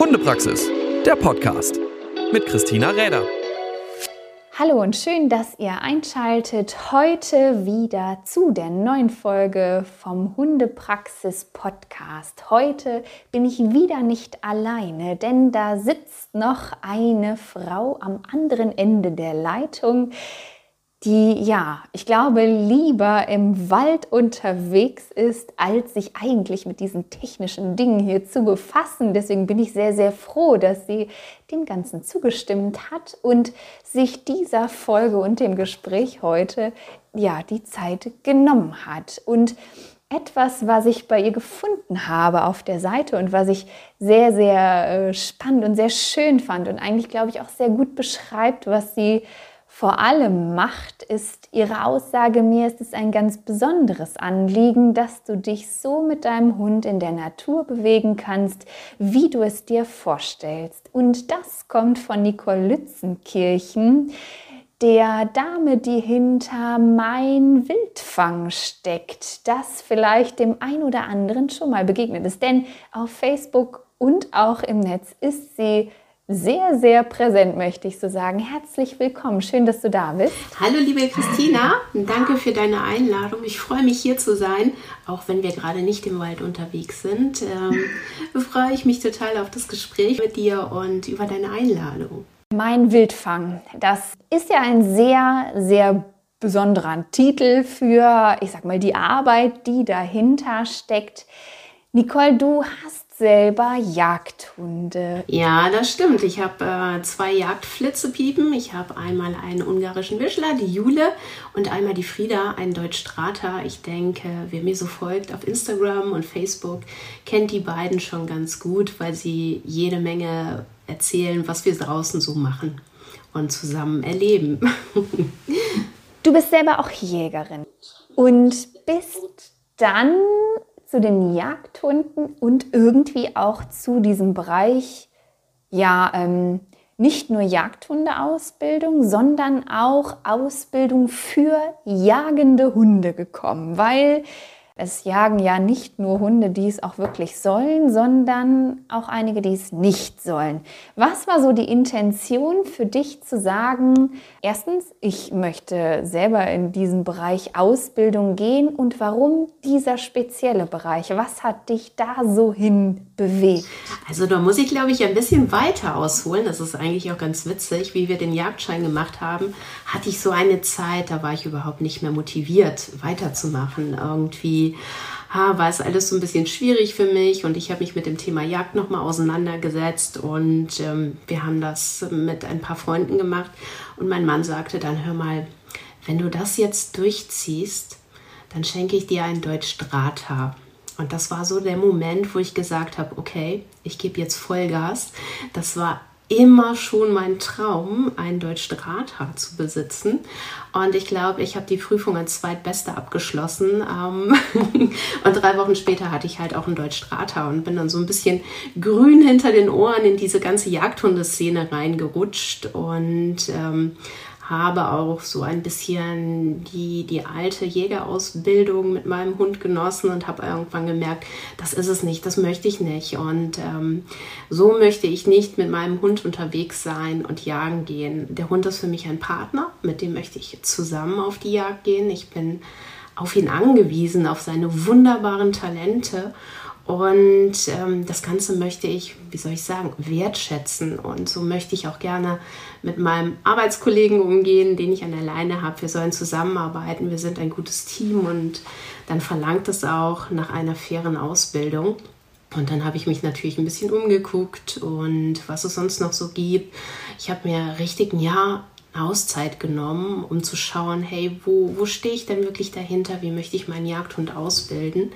Hundepraxis, der Podcast mit Christina Räder. Hallo und schön, dass ihr einschaltet heute wieder zu der neuen Folge vom Hundepraxis Podcast. Heute bin ich wieder nicht alleine, denn da sitzt noch eine Frau am anderen Ende der Leitung, die, ja, ich glaube, lieber im Wald unterwegs ist, als sich eigentlich mit diesen technischen Dingen hier zu befassen. Deswegen bin ich sehr, sehr froh, dass sie dem Ganzen zugestimmt hat und sich dieser Folge und dem Gespräch heute, ja, die Zeit genommen hat. Und etwas, was ich bei ihr gefunden habe auf der Seite und was ich sehr, sehr äh, spannend und sehr schön fand und eigentlich, glaube ich, auch sehr gut beschreibt, was sie vor allem macht, ist ihre Aussage, mir ist es ein ganz besonderes Anliegen, dass du dich so mit deinem Hund in der Natur bewegen kannst, wie du es dir vorstellst. Und das kommt von Nicole Lützenkirchen, der Dame, die hinter Mein Wildfang steckt, das vielleicht dem ein oder anderen schon mal begegnet ist. Denn auf Facebook und auch im Netz ist sie sehr, sehr präsent, möchte ich so sagen. Herzlich willkommen. Schön, dass du da bist. Hallo, liebe Christina. Danke für deine Einladung. Ich freue mich, hier zu sein, auch wenn wir gerade nicht im Wald unterwegs sind. Ähm, freue ich mich total auf das Gespräch mit dir und über deine Einladung. Mein Wildfang, das ist ja ein sehr, sehr besonderer Titel für, ich sag mal, die Arbeit, die dahinter steckt. Nicole, du hast selber Jagdhunde. Ja, das stimmt. Ich habe äh, zwei Jagdflitzepiepen. Ich habe einmal einen ungarischen Wischler, die Jule, und einmal die Frieda, einen Deutschstrater. Ich denke, wer mir so folgt auf Instagram und Facebook, kennt die beiden schon ganz gut, weil sie jede Menge erzählen, was wir draußen so machen und zusammen erleben. du bist selber auch Jägerin und bist dann zu den Jagdhunden und irgendwie auch zu diesem Bereich, ja, ähm, nicht nur Jagdhundeausbildung, sondern auch Ausbildung für jagende Hunde gekommen, weil es jagen ja nicht nur Hunde, die es auch wirklich sollen, sondern auch einige, die es nicht sollen. Was war so die Intention für dich zu sagen, erstens, ich möchte selber in diesen Bereich Ausbildung gehen und warum dieser spezielle Bereich? Was hat dich da so hin bewegt? Also da muss ich, glaube ich, ein bisschen weiter ausholen. Das ist eigentlich auch ganz witzig. Wie wir den Jagdschein gemacht haben, hatte ich so eine Zeit, da war ich überhaupt nicht mehr motiviert, weiterzumachen. Irgendwie ha, war es alles so ein bisschen schwierig für mich und ich habe mich mit dem Thema Jagd nochmal auseinandergesetzt und ähm, wir haben das mit ein paar Freunden gemacht und mein Mann sagte dann, hör mal, wenn du das jetzt durchziehst, dann schenke ich dir ein Deutsch Drahthaar. Und das war so der Moment, wo ich gesagt habe, okay, ich gebe jetzt Vollgas. Das war immer schon mein Traum, ein Deutsch Drahthaar zu besitzen. Und ich glaube, ich habe die Prüfung als Zweitbeste abgeschlossen. Ähm, und drei Wochen später hatte ich halt auch ein Deutsch Drahthaar und bin dann so ein bisschen grün hinter den Ohren in diese ganze Jagdhundeszene reingerutscht und ähm, habe auch so ein bisschen die, die alte Jägerausbildung mit meinem Hund genossen und habe irgendwann gemerkt, das ist es nicht, das möchte ich nicht. Und ähm, so möchte ich nicht mit meinem Hund unterwegs sein und jagen gehen. Der Hund ist für mich ein Partner, mit dem möchte ich zusammen auf die Jagd gehen. Ich bin auf ihn angewiesen, auf seine wunderbaren Talente. Und ähm, das Ganze möchte ich, wie soll ich sagen, wertschätzen. Und so möchte ich auch gerne mit meinem Arbeitskollegen umgehen, den ich an der Leine habe. Wir sollen zusammenarbeiten, wir sind ein gutes Team und dann verlangt es auch nach einer fairen Ausbildung. Und dann habe ich mich natürlich ein bisschen umgeguckt und was es sonst noch so gibt. Ich habe mir richtig ein Jahr Auszeit genommen, um zu schauen, hey, wo, wo stehe ich denn wirklich dahinter? Wie möchte ich meinen Jagdhund ausbilden?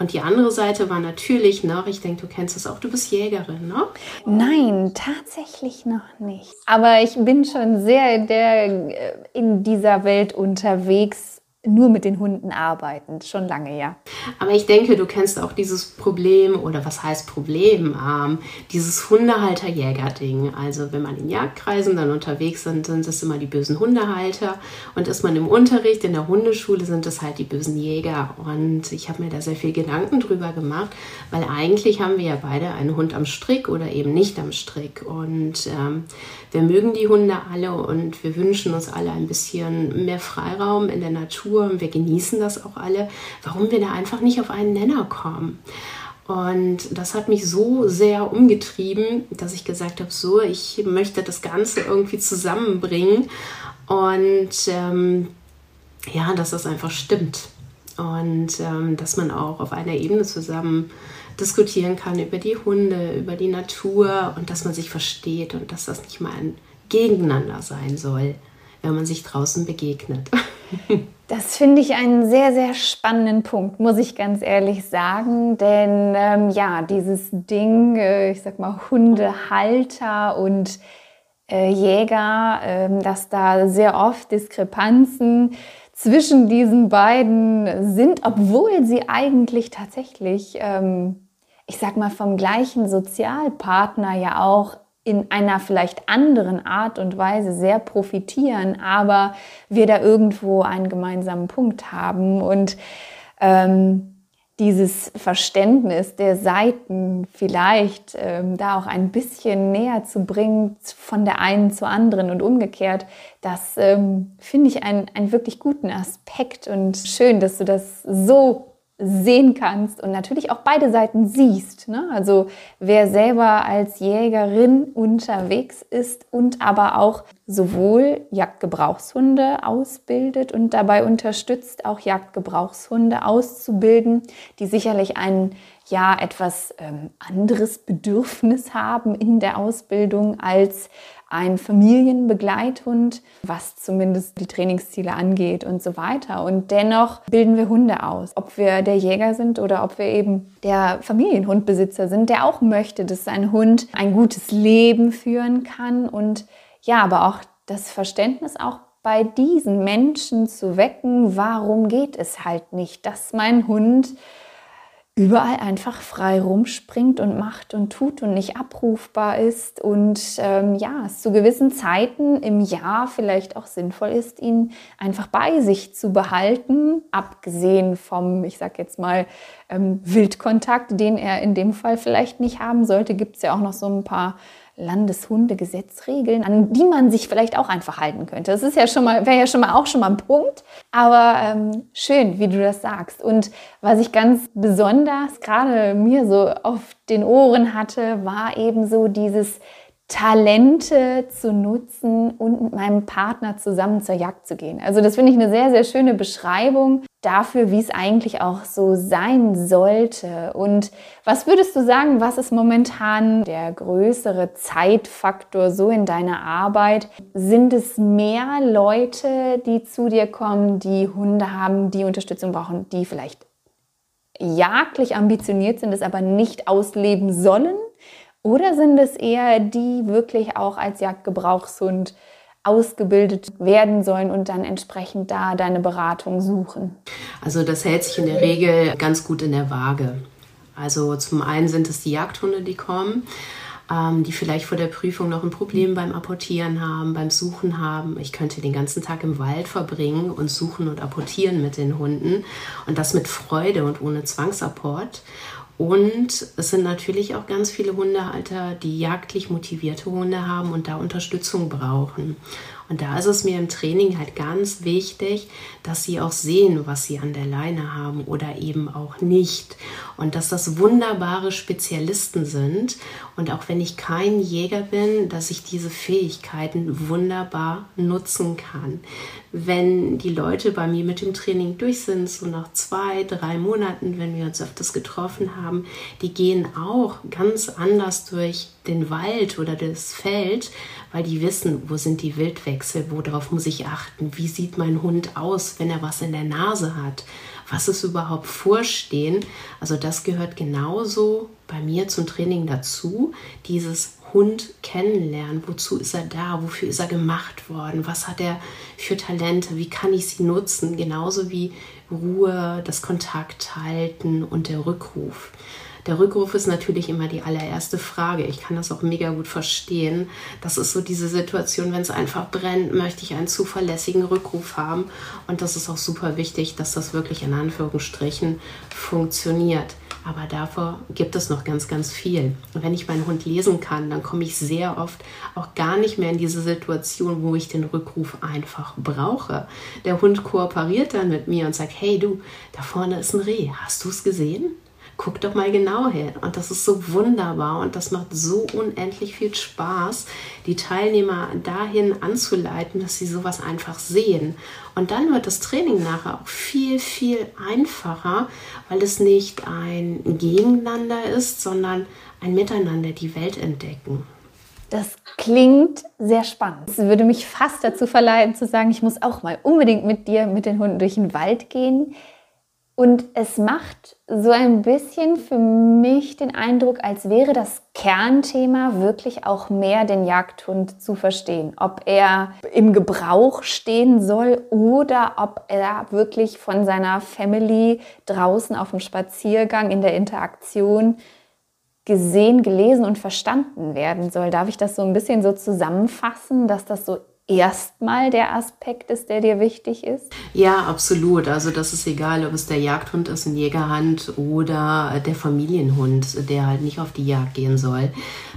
Und die andere Seite war natürlich noch, ich denke, du kennst es auch, du bist Jägerin, ne? Nein, tatsächlich noch nicht. Aber ich bin schon sehr der, in dieser Welt unterwegs nur mit den Hunden arbeiten, schon lange, ja. Aber ich denke, du kennst auch dieses Problem oder was heißt Problem, ähm, dieses Hundehalter-Jäger-Ding. Also wenn man in Jagdkreisen dann unterwegs sind, sind es immer die bösen Hundehalter und ist man im Unterricht in der Hundeschule, sind es halt die bösen Jäger. Und ich habe mir da sehr viel Gedanken drüber gemacht, weil eigentlich haben wir ja beide einen Hund am Strick oder eben nicht am Strick. Und ähm, wir mögen die Hunde alle und wir wünschen uns alle ein bisschen mehr Freiraum in der Natur und wir genießen das auch alle, warum wir da einfach nicht auf einen Nenner kommen. Und das hat mich so sehr umgetrieben, dass ich gesagt habe, so, ich möchte das Ganze irgendwie zusammenbringen und ähm, ja, dass das einfach stimmt und ähm, dass man auch auf einer Ebene zusammen diskutieren kann über die Hunde, über die Natur und dass man sich versteht und dass das nicht mal ein Gegeneinander sein soll, wenn man sich draußen begegnet. Das finde ich einen sehr, sehr spannenden Punkt, muss ich ganz ehrlich sagen. Denn ähm, ja, dieses Ding, äh, ich sag mal, Hundehalter und äh, Jäger, äh, dass da sehr oft Diskrepanzen zwischen diesen beiden sind, obwohl sie eigentlich tatsächlich, ähm, ich sag mal, vom gleichen Sozialpartner ja auch in einer vielleicht anderen Art und Weise sehr profitieren, aber wir da irgendwo einen gemeinsamen Punkt haben und ähm, dieses Verständnis der Seiten vielleicht ähm, da auch ein bisschen näher zu bringen von der einen zur anderen und umgekehrt, das ähm, finde ich einen, einen wirklich guten Aspekt und schön, dass du das so sehen kannst und natürlich auch beide Seiten siehst. Ne? Also wer selber als Jägerin unterwegs ist und aber auch sowohl Jagdgebrauchshunde ausbildet und dabei unterstützt, auch Jagdgebrauchshunde auszubilden, die sicherlich ein ja etwas ähm, anderes Bedürfnis haben in der Ausbildung als ein Familienbegleithund, was zumindest die Trainingsziele angeht und so weiter. Und dennoch bilden wir Hunde aus, ob wir der Jäger sind oder ob wir eben der Familienhundbesitzer sind, der auch möchte, dass sein Hund ein gutes Leben führen kann und ja, aber auch das Verständnis auch bei diesen Menschen zu wecken, warum geht es halt nicht, dass mein Hund überall einfach frei rumspringt und macht und tut und nicht abrufbar ist. Und ähm, ja, es zu gewissen Zeiten im Jahr vielleicht auch sinnvoll ist, ihn einfach bei sich zu behalten, abgesehen vom, ich sag jetzt mal, ähm, Wildkontakt, den er in dem Fall vielleicht nicht haben sollte, gibt es ja auch noch so ein paar Landeshundegesetzregeln, an die man sich vielleicht auch einfach halten könnte. Das ist ja schon mal, wäre ja schon mal auch schon mal ein Punkt. Aber ähm, schön, wie du das sagst. Und was ich ganz besonders gerade mir so auf den Ohren hatte, war eben so dieses Talente zu nutzen und mit meinem Partner zusammen zur Jagd zu gehen. Also das finde ich eine sehr, sehr schöne Beschreibung dafür, wie es eigentlich auch so sein sollte. Und was würdest du sagen, was ist momentan der größere Zeitfaktor so in deiner Arbeit? Sind es mehr Leute, die zu dir kommen, die Hunde haben, die Unterstützung brauchen, die vielleicht jagdlich ambitioniert sind, es aber nicht ausleben sollen? Oder sind es eher die wirklich auch als Jagdgebrauchshund ausgebildet werden sollen und dann entsprechend da deine Beratung suchen? Also das hält sich in der Regel ganz gut in der Waage. Also zum einen sind es die Jagdhunde, die kommen, ähm, die vielleicht vor der Prüfung noch ein Problem beim Apportieren haben, beim Suchen haben. Ich könnte den ganzen Tag im Wald verbringen und suchen und apportieren mit den Hunden und das mit Freude und ohne Zwangsapport. Und es sind natürlich auch ganz viele Hundehalter, die jagdlich motivierte Hunde haben und da Unterstützung brauchen. Und da ist es mir im Training halt ganz wichtig, dass sie auch sehen, was sie an der Leine haben oder eben auch nicht. Und dass das wunderbare Spezialisten sind. Und auch wenn ich kein Jäger bin, dass ich diese Fähigkeiten wunderbar nutzen kann. Wenn die Leute bei mir mit dem Training durch sind, so nach zwei, drei Monaten, wenn wir uns öfters getroffen haben, die gehen auch ganz anders durch den Wald oder das Feld, weil die wissen, wo sind die Wildwechsel, worauf muss ich achten, wie sieht mein Hund aus, wenn er was in der Nase hat, was ist überhaupt Vorstehen. Also das gehört genauso bei mir zum Training dazu, dieses Hund kennenlernen. Wozu ist er da? Wofür ist er gemacht worden? Was hat er für Talente? Wie kann ich sie nutzen? Genauso wie Ruhe, das Kontakt halten und der Rückruf. Der Rückruf ist natürlich immer die allererste Frage. Ich kann das auch mega gut verstehen. Das ist so diese Situation, wenn es einfach brennt, möchte ich einen zuverlässigen Rückruf haben. Und das ist auch super wichtig, dass das wirklich in Anführungsstrichen funktioniert. Aber davor gibt es noch ganz, ganz viel. Und wenn ich meinen Hund lesen kann, dann komme ich sehr oft auch gar nicht mehr in diese Situation, wo ich den Rückruf einfach brauche. Der Hund kooperiert dann mit mir und sagt, hey du, da vorne ist ein Reh, hast du es gesehen? Guck doch mal genau hin. Und das ist so wunderbar und das macht so unendlich viel Spaß, die Teilnehmer dahin anzuleiten, dass sie sowas einfach sehen. Und dann wird das Training nachher auch viel, viel einfacher, weil es nicht ein Gegeneinander ist, sondern ein Miteinander die Welt entdecken. Das klingt sehr spannend. Es würde mich fast dazu verleiten zu sagen, ich muss auch mal unbedingt mit dir, mit den Hunden durch den Wald gehen. Und es macht so ein bisschen für mich den Eindruck, als wäre das Kernthema wirklich auch mehr den Jagdhund zu verstehen. Ob er im Gebrauch stehen soll oder ob er wirklich von seiner Family draußen auf dem Spaziergang in der Interaktion gesehen, gelesen und verstanden werden soll. Darf ich das so ein bisschen so zusammenfassen, dass das so erstmal der Aspekt ist, der dir wichtig ist? Ja, absolut. Also das ist egal, ob es der Jagdhund ist, ein Jägerhand oder der Familienhund, der halt nicht auf die Jagd gehen soll.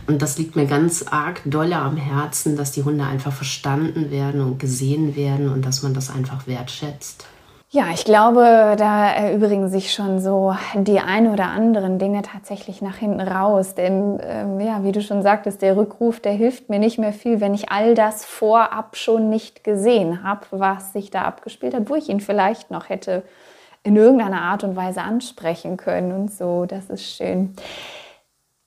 Und das liegt mir ganz arg dolle am Herzen, dass die Hunde einfach verstanden werden und gesehen werden und dass man das einfach wertschätzt. Ja, ich glaube, da erübrigen sich schon so die ein oder anderen Dinge tatsächlich nach hinten raus. Denn ähm, ja, wie du schon sagtest, der Rückruf, der hilft mir nicht mehr viel, wenn ich all das vorab schon nicht gesehen habe, was sich da abgespielt hat, wo ich ihn vielleicht noch hätte in irgendeiner Art und Weise ansprechen können und so. Das ist schön.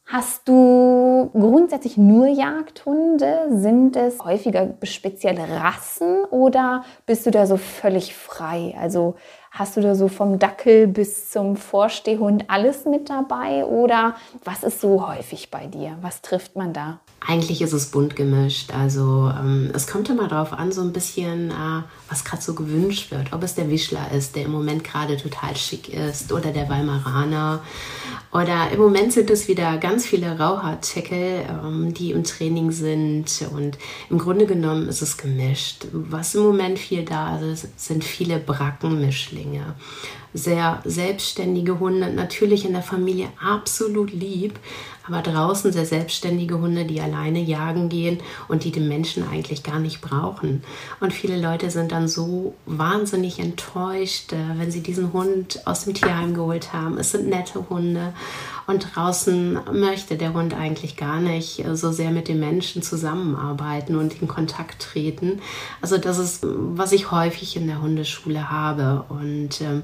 Hast du grundsätzlich nur Jagdhunde? Sind es häufiger spezielle Rassen oder bist du da so völlig frei? Also hast du da so vom Dackel bis zum Vorstehhund alles mit dabei oder was ist so häufig bei dir? Was trifft man da? Eigentlich ist es bunt gemischt. Also ähm, es kommt immer darauf an, so ein bisschen, äh, was gerade so gewünscht wird. Ob es der Wischler ist, der im Moment gerade total schick ist, oder der Weimaraner. Oder im Moment sind es wieder ganz viele Rauhaarteckel, ähm, die im Training sind. Und im Grunde genommen ist es gemischt. Was im Moment viel da ist, sind viele Brackenmischlinge sehr selbstständige Hunde, natürlich in der Familie absolut lieb, aber draußen sehr selbstständige Hunde, die alleine jagen gehen und die den Menschen eigentlich gar nicht brauchen. Und viele Leute sind dann so wahnsinnig enttäuscht, äh, wenn sie diesen Hund aus dem Tierheim geholt haben. Es sind nette Hunde und draußen möchte der Hund eigentlich gar nicht äh, so sehr mit den Menschen zusammenarbeiten und in Kontakt treten. Also das ist, was ich häufig in der Hundeschule habe. Und ähm,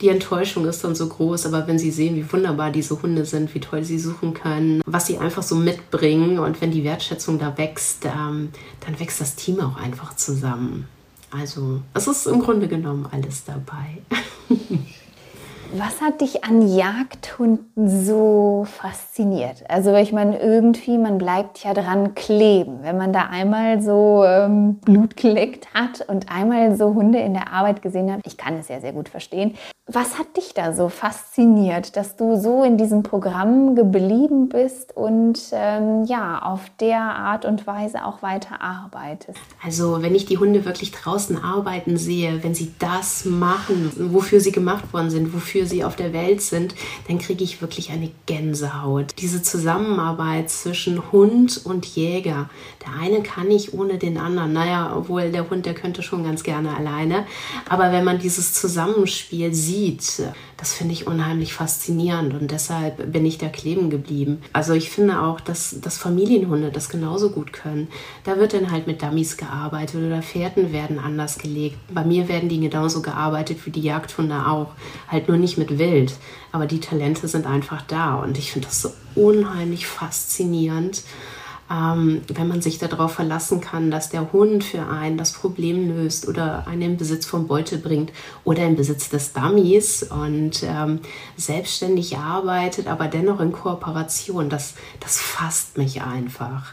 die Enttäuschung ist dann so groß, aber wenn sie sehen, wie wunderbar diese Hunde sind, wie toll sie suchen können, was sie einfach so mitbringen und wenn die Wertschätzung da wächst, ähm, dann wächst das Team auch einfach zusammen. Also es ist im Grunde genommen alles dabei. Was hat dich an Jagdhunden so fasziniert? Also ich meine, irgendwie, man bleibt ja dran kleben. Wenn man da einmal so ähm, Blut geleckt hat und einmal so Hunde in der Arbeit gesehen hat, ich kann es ja sehr gut verstehen, was hat dich da so fasziniert, dass du so in diesem Programm geblieben bist und ähm, ja, auf der Art und Weise auch weiter arbeitest? Also, wenn ich die Hunde wirklich draußen arbeiten sehe, wenn sie das machen, wofür sie gemacht worden sind, wofür sie auf der Welt sind, dann kriege ich wirklich eine Gänsehaut. Diese Zusammenarbeit zwischen Hund und Jäger. Der eine kann nicht ohne den anderen. Naja, obwohl der Hund, der könnte schon ganz gerne alleine. Aber wenn man dieses Zusammenspiel sieht, das finde ich unheimlich faszinierend und deshalb bin ich da kleben geblieben. Also ich finde auch, dass, dass Familienhunde das genauso gut können. Da wird dann halt mit Dummies gearbeitet oder Fährten werden anders gelegt. Bei mir werden die genauso gearbeitet wie die Jagdhunde auch, halt nur nicht mit Wild. Aber die Talente sind einfach da und ich finde das so unheimlich faszinierend ähm, wenn man sich darauf verlassen kann, dass der Hund für einen das Problem löst oder einen in Besitz von Beute bringt oder in Besitz des Dummies und ähm, selbstständig arbeitet, aber dennoch in Kooperation, das, das fasst mich einfach.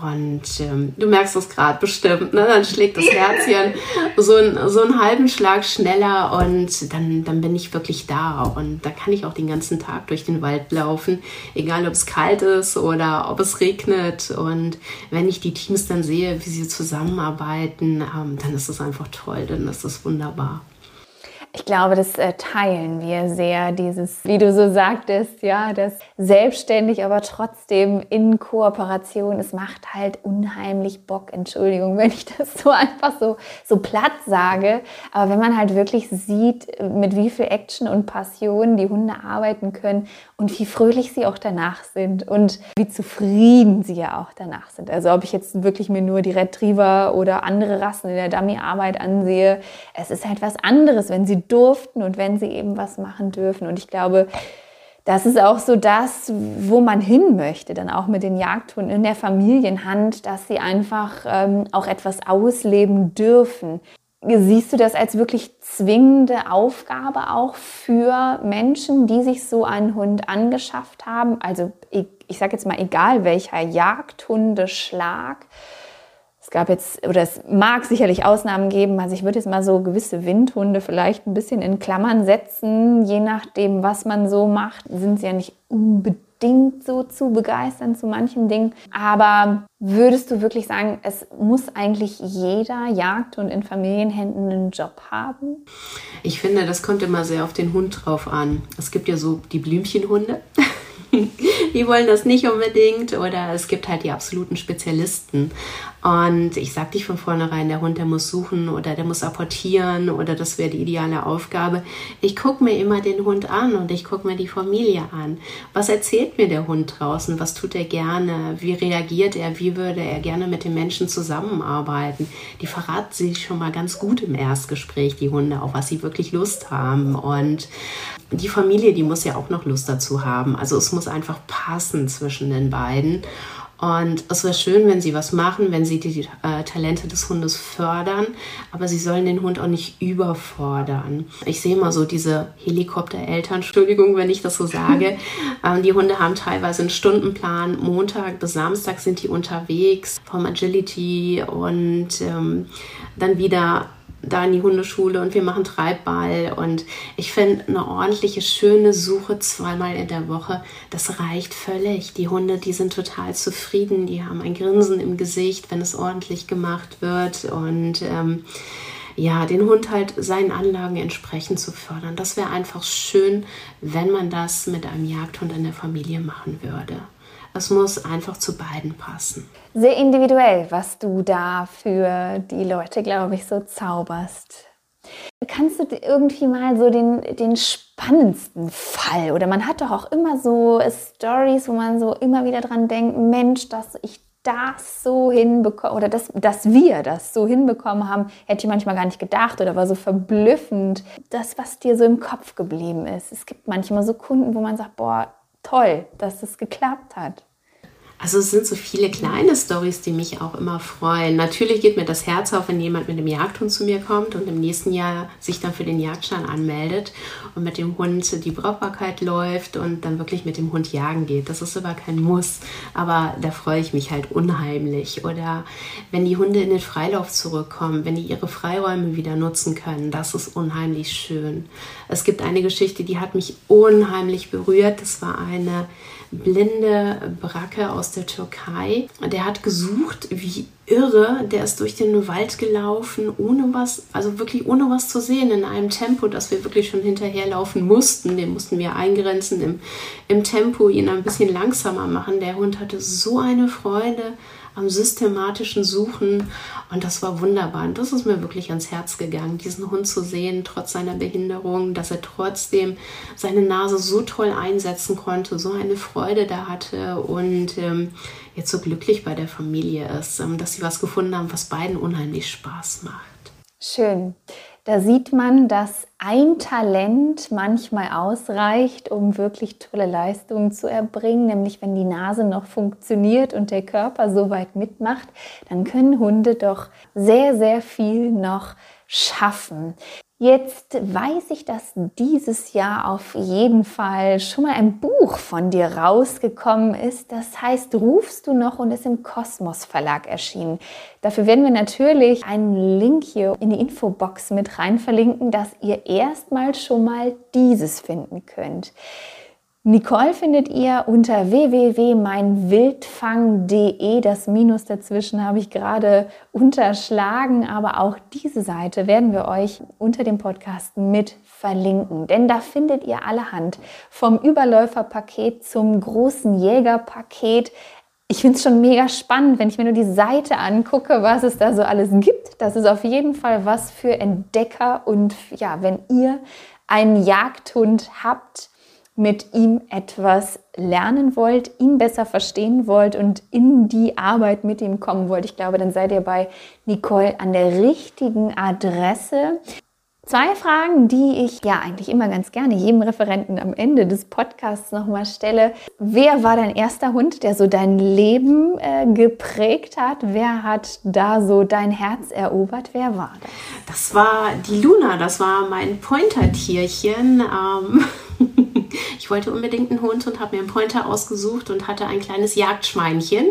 Und ähm, du merkst es gerade bestimmt, ne? dann schlägt das Herzchen so, ein, so einen halben Schlag schneller und dann, dann bin ich wirklich da. Und da kann ich auch den ganzen Tag durch den Wald laufen, egal ob es kalt ist oder ob es regnet. Und wenn ich die Teams dann sehe, wie sie zusammenarbeiten, ähm, dann ist es einfach toll, dann ist es wunderbar. Ich glaube, das äh, teilen wir sehr, dieses, wie du so sagtest, ja, das selbstständig, aber trotzdem in Kooperation. Es macht halt unheimlich Bock. Entschuldigung, wenn ich das so einfach so, so platt sage. Aber wenn man halt wirklich sieht, mit wie viel Action und Passion die Hunde arbeiten können und wie fröhlich sie auch danach sind und wie zufrieden sie ja auch danach sind. Also ob ich jetzt wirklich mir nur die Retriever oder andere Rassen in der Dummy-Arbeit ansehe, es ist halt was anderes, wenn sie durften und wenn sie eben was machen dürfen. Und ich glaube, das ist auch so das, wo man hin möchte, dann auch mit den Jagdhunden in der Familienhand, dass sie einfach ähm, auch etwas ausleben dürfen. Siehst du das als wirklich zwingende Aufgabe auch für Menschen, die sich so einen Hund angeschafft haben? Also ich, ich sage jetzt mal, egal welcher Jagdhundeschlag, es gab jetzt, oder es mag sicherlich Ausnahmen geben, also ich würde jetzt mal so gewisse Windhunde vielleicht ein bisschen in Klammern setzen, je nachdem, was man so macht, sind sie ja nicht unbedingt so zu begeistern zu manchen Dingen. Aber würdest du wirklich sagen, es muss eigentlich jeder Jagdhund in Familienhänden einen Job haben? Ich finde, das kommt immer sehr auf den Hund drauf an. Es gibt ja so die Blümchenhunde. die wollen das nicht unbedingt oder es gibt halt die absoluten Spezialisten. Und ich sage dich von vornherein, der Hund, der muss suchen oder der muss apportieren oder das wäre die ideale Aufgabe. Ich gucke mir immer den Hund an und ich gucke mir die Familie an. Was erzählt mir der Hund draußen? Was tut er gerne? Wie reagiert er? Wie würde er gerne mit den Menschen zusammenarbeiten? Die verraten sich schon mal ganz gut im Erstgespräch, die Hunde, auf was sie wirklich Lust haben. Und die Familie, die muss ja auch noch Lust dazu haben. Also es muss einfach passen zwischen den beiden. Und es wäre schön, wenn sie was machen, wenn sie die äh, Talente des Hundes fördern, aber sie sollen den Hund auch nicht überfordern. Ich sehe mal so diese Helikoptereltern, Entschuldigung, wenn ich das so sage. ähm, die Hunde haben teilweise einen Stundenplan. Montag bis Samstag sind die unterwegs vom Agility und ähm, dann wieder da in die Hundeschule und wir machen Treibball. Und ich finde eine ordentliche, schöne Suche zweimal in der Woche, das reicht völlig. Die Hunde, die sind total zufrieden, die haben ein Grinsen im Gesicht, wenn es ordentlich gemacht wird. Und ähm, ja, den Hund halt seinen Anlagen entsprechend zu fördern. Das wäre einfach schön, wenn man das mit einem Jagdhund in der Familie machen würde. Es muss einfach zu beiden passen. Sehr individuell, was du da für die Leute, glaube ich, so zauberst. Kannst du irgendwie mal so den, den spannendsten Fall oder man hat doch auch immer so Stories, wo man so immer wieder dran denkt, Mensch, dass ich das so hinbekomme oder dass, dass wir das so hinbekommen haben, hätte ich manchmal gar nicht gedacht oder war so verblüffend. Das, was dir so im Kopf geblieben ist. Es gibt manchmal so Kunden, wo man sagt, boah, toll, dass es geklappt hat. Also es sind so viele kleine Stories, die mich auch immer freuen. Natürlich geht mir das Herz auf, wenn jemand mit einem Jagdhund zu mir kommt und im nächsten Jahr sich dann für den Jagdschein anmeldet und mit dem Hund die Brauchbarkeit läuft und dann wirklich mit dem Hund jagen geht. Das ist aber kein Muss, aber da freue ich mich halt unheimlich. Oder wenn die Hunde in den Freilauf zurückkommen, wenn die ihre Freiräume wieder nutzen können, das ist unheimlich schön. Es gibt eine Geschichte, die hat mich unheimlich berührt. Das war eine blinde Bracke aus der Türkei. Der hat gesucht, wie irre, der ist durch den Wald gelaufen, ohne was, also wirklich ohne was zu sehen, in einem Tempo, dass wir wirklich schon hinterherlaufen mussten. Den mussten wir eingrenzen im, im Tempo, ihn ein bisschen langsamer machen. Der Hund hatte so eine Freude am systematischen Suchen und das war wunderbar. Und das ist mir wirklich ans Herz gegangen, diesen Hund zu sehen, trotz seiner Behinderung, dass er trotzdem seine Nase so toll einsetzen konnte, so eine Freude da hatte und ähm, jetzt so glücklich bei der Familie ist, ähm, dass sie was gefunden haben, was beiden unheimlich Spaß macht. Schön. Da sieht man, dass ein Talent manchmal ausreicht, um wirklich tolle Leistungen zu erbringen, nämlich wenn die Nase noch funktioniert und der Körper soweit mitmacht, dann können Hunde doch sehr, sehr viel noch schaffen. Jetzt weiß ich, dass dieses Jahr auf jeden Fall schon mal ein Buch von dir rausgekommen ist. Das heißt, rufst du noch und ist im Kosmos Verlag erschienen. Dafür werden wir natürlich einen Link hier in die Infobox mit rein verlinken, dass ihr erstmal schon mal dieses finden könnt. Nicole findet ihr unter www.meinwildfang.de. Das Minus dazwischen habe ich gerade unterschlagen, aber auch diese Seite werden wir euch unter dem Podcast mit verlinken. Denn da findet ihr allerhand vom Überläuferpaket zum großen Jägerpaket. Ich finde es schon mega spannend, wenn ich mir nur die Seite angucke, was es da so alles gibt. Das ist auf jeden Fall was für Entdecker und ja, wenn ihr einen Jagdhund habt, mit ihm etwas lernen wollt, ihn besser verstehen wollt und in die Arbeit mit ihm kommen wollt, ich glaube, dann seid ihr bei Nicole an der richtigen Adresse. Zwei Fragen, die ich ja eigentlich immer ganz gerne jedem Referenten am Ende des Podcasts nochmal stelle. Wer war dein erster Hund, der so dein Leben äh, geprägt hat? Wer hat da so dein Herz erobert? Wer war das? Das war die Luna, das war mein Pointer-Tierchen. Ähm ich wollte unbedingt einen Hund und habe mir einen Pointer ausgesucht und hatte ein kleines Jagdschweinchen,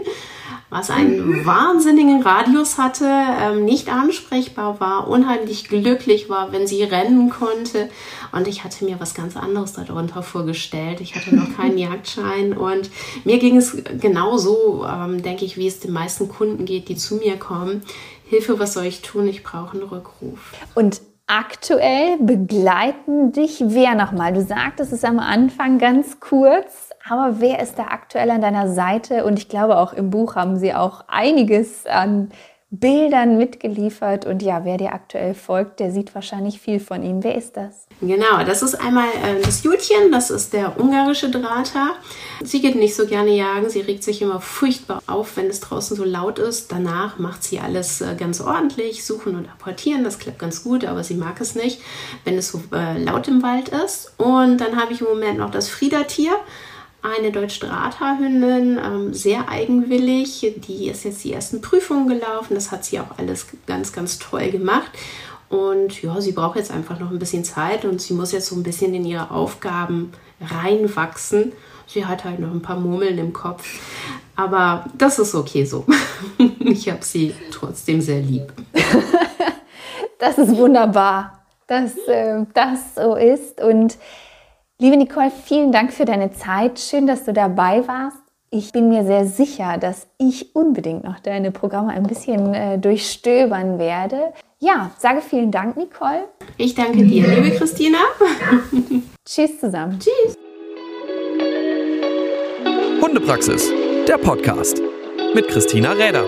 was einen wahnsinnigen Radius hatte, ähm, nicht ansprechbar war, unheimlich glücklich war, wenn sie rennen konnte. Und ich hatte mir was ganz anderes darunter vorgestellt. Ich hatte noch keinen Jagdschein und mir ging es genauso, ähm, denke ich, wie es den meisten Kunden geht, die zu mir kommen. Hilfe, was soll ich tun? Ich brauche einen Rückruf. Und Aktuell begleiten dich wer nochmal? Du sagtest es am Anfang ganz kurz, aber wer ist da aktuell an deiner Seite? Und ich glaube, auch im Buch haben sie auch einiges an Bildern mitgeliefert. Und ja, wer dir aktuell folgt, der sieht wahrscheinlich viel von ihm. Wer ist das? Genau, das ist einmal äh, das Jutchen, das ist der ungarische Drater. Sie geht nicht so gerne jagen, sie regt sich immer furchtbar auf, wenn es draußen so laut ist. Danach macht sie alles äh, ganz ordentlich, suchen und apportieren, das klappt ganz gut, aber sie mag es nicht, wenn es so äh, laut im Wald ist. Und dann habe ich im Moment noch das Friedertier eine deutsche Drahthaarhündin, ähm, sehr eigenwillig. Die ist jetzt die ersten Prüfungen gelaufen. Das hat sie auch alles ganz, ganz toll gemacht. Und ja, sie braucht jetzt einfach noch ein bisschen Zeit und sie muss jetzt so ein bisschen in ihre Aufgaben reinwachsen. Sie hat halt noch ein paar Murmeln im Kopf. Aber das ist okay so. Ich habe sie trotzdem sehr lieb. Das ist wunderbar, dass äh, das so ist. Und Liebe Nicole, vielen Dank für deine Zeit. Schön, dass du dabei warst. Ich bin mir sehr sicher, dass ich unbedingt noch deine Programme ein bisschen äh, durchstöbern werde. Ja, sage vielen Dank, Nicole. Ich danke dir, liebe Christina. Tschüss zusammen. Tschüss. Hundepraxis, der Podcast mit Christina Räder.